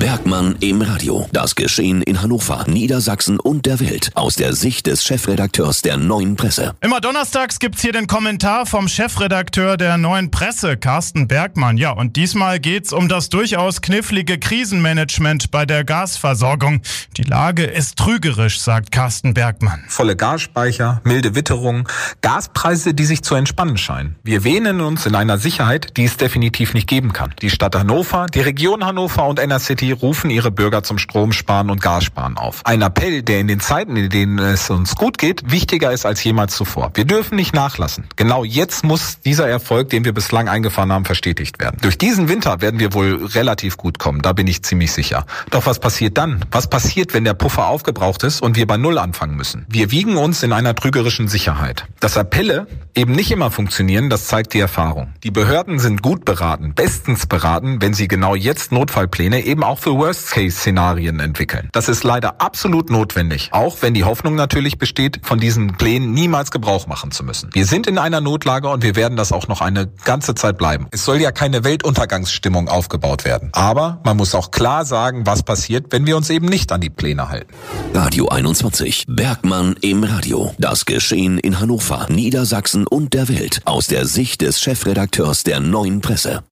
Bergmann im Radio. Das Geschehen in Hannover, Niedersachsen und der Welt aus der Sicht des Chefredakteurs der Neuen Presse. Immer donnerstags gibt's hier den Kommentar vom Chefredakteur der Neuen Presse, Carsten Bergmann. Ja, und diesmal geht's um das durchaus knifflige Krisenmanagement bei der Gasversorgung. Die Lage ist trügerisch, sagt Carsten Bergmann. Volle Gasspeicher, milde Witterung, Gaspreise, die sich zu entspannen scheinen. Wir wähnen uns in einer Sicherheit, die es definitiv nicht geben kann. Die Stadt Hannover, die Region Hannover und NRCity rufen ihre Bürger zum Stromsparen und Gassparen auf. Ein Appell, der in den Zeiten, in denen es uns gut geht, wichtiger ist als jemals zuvor. Wir dürfen nicht nachlassen. Genau jetzt muss dieser Erfolg, den wir bislang eingefahren haben, verstetigt werden. Durch diesen Winter werden wir wohl relativ gut kommen, da bin ich ziemlich sicher. Doch was passiert dann? Was passiert, wenn der Puffer aufgebraucht ist und wir bei Null anfangen müssen? Wir wiegen uns in einer trügerischen Sicherheit. Dass Appelle eben nicht immer funktionieren, das zeigt die Erfahrung. Die Behörden sind gut beraten, bestens beraten, wenn sie genau jetzt Notfallpläne eben auch für Worst-Case-Szenarien entwickeln. Das ist leider absolut notwendig, auch wenn die Hoffnung natürlich besteht, von diesen Plänen niemals Gebrauch machen zu müssen. Wir sind in einer Notlage und wir werden das auch noch eine ganze Zeit bleiben. Es soll ja keine Weltuntergangsstimmung aufgebaut werden. Aber man muss auch klar sagen, was passiert, wenn wir uns eben nicht an die Pläne halten. Radio 21. Bergmann im Radio. Das Geschehen in Hannover, Niedersachsen und der Welt aus der Sicht des Chefredakteurs der Neuen Presse.